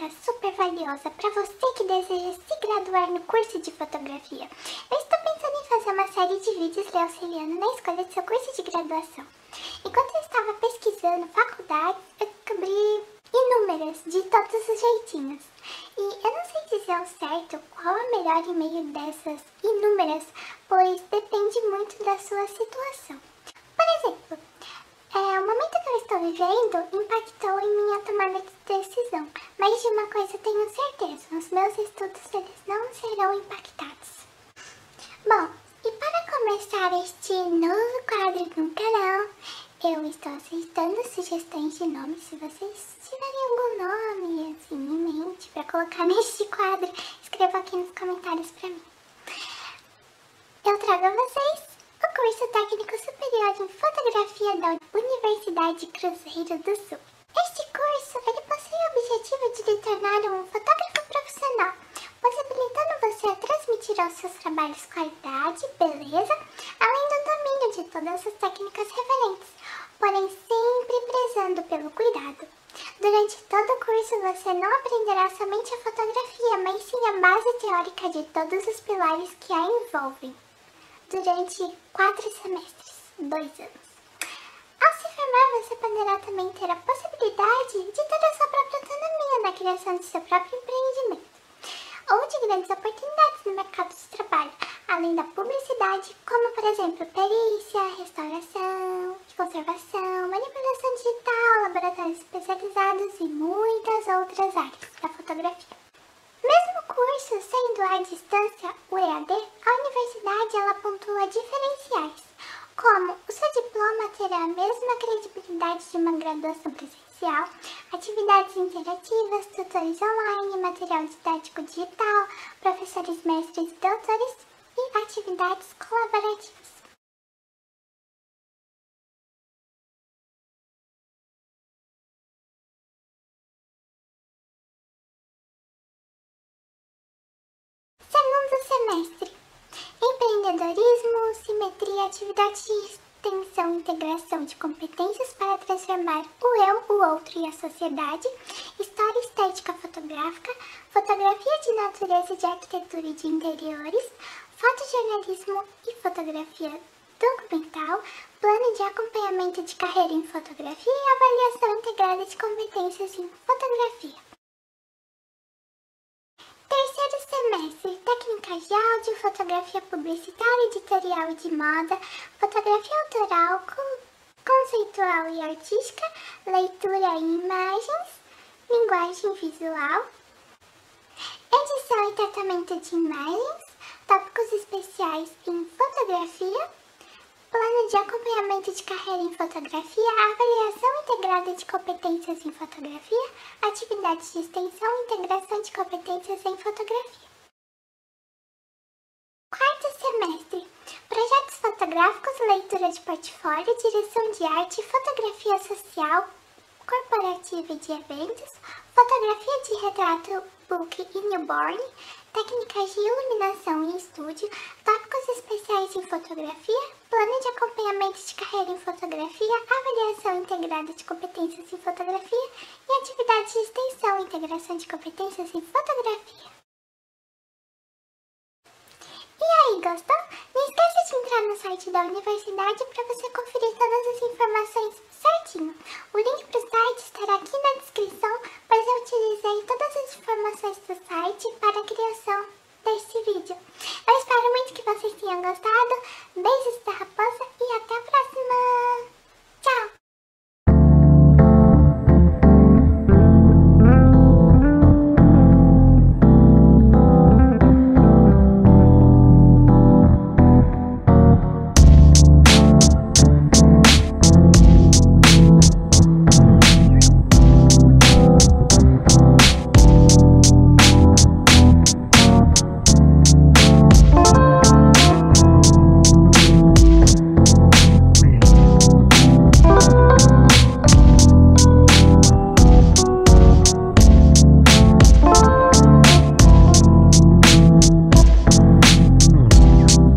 dica super valiosa para você que deseja se graduar no curso de fotografia. Eu estou pensando em fazer uma série de vídeos lhe auxiliando na escolha do seu curso de graduação. Enquanto eu estava pesquisando faculdades, eu descobri inúmeras, de todos os jeitinhos. E eu não sei dizer ao certo qual é melhor em meio dessas inúmeras, pois depende muito da sua situação. Por exemplo, é, o momento vivendo impactou em minha tomada de decisão, mas de uma coisa tenho certeza, os meus estudos eles não serão impactados. Bom, e para começar este novo quadro no canal, eu estou aceitando sugestões de nomes. Se vocês tiverem algum nome assim em mente para colocar neste quadro, escreva aqui nos comentários para mim. Eu trago a vocês curso técnico superior em fotografia da Universidade Cruzeiro do Sul. Este curso ele possui o objetivo de lhe tornar um fotógrafo profissional, possibilitando você a transmitir aos seus trabalhos qualidade, beleza, além do domínio de todas as técnicas referentes porém sempre prezando pelo cuidado. Durante todo o curso você não aprenderá somente a fotografia, mas sim a base teórica de todos os pilares que a envolvem. Durante quatro semestres, dois anos. Ao se formar, você poderá também ter a possibilidade de ter a sua própria autonomia na criação de seu próprio empreendimento ou de grandes oportunidades no mercado de trabalho, além da publicidade, como por exemplo perícia, restauração, conservação, manipulação digital, laboratórios especializados e muitas outras áreas da fotografia. Mesmo o curso sendo à distância, o EAD, a universidade ela pontua diferenciais, como o seu diploma terá a mesma credibilidade de uma graduação presencial, atividades interativas, tutores online, material didático digital, professores mestres e doutores e atividades colaborativas. Empreendedorismo, simetria, atividade de extensão integração de competências para transformar o eu, o outro e a sociedade, história estética fotográfica, fotografia de natureza de arquitetura e de interiores, fotojornalismo e fotografia documental, plano de acompanhamento de carreira em fotografia e avaliação integrada de competências em fotografia. Semestre, técnicas de áudio, fotografia publicitária, editorial e de moda, fotografia autoral, conceitual e artística, leitura e imagens, linguagem visual, edição e tratamento de imagens, tópicos especiais em fotografia, Plano de acompanhamento de carreira em fotografia, avaliação integrada de competências em fotografia, atividades de extensão e integração de competências em fotografia. Fotográficos, leitura de portfólio, direção de arte, fotografia social, corporativa e de eventos, fotografia de retrato, book e newborn, técnicas de iluminação em estúdio, tópicos especiais em fotografia, plano de acompanhamento de carreira em fotografia, avaliação integrada de competências em fotografia e atividades de extensão integração de competências em fotografia. E aí, gostou? Não esqueça de entrar no site da universidade para você conferir todas as informações certinho. O link para o site estará aqui na descrição, pois eu utilizei todas as informações do site para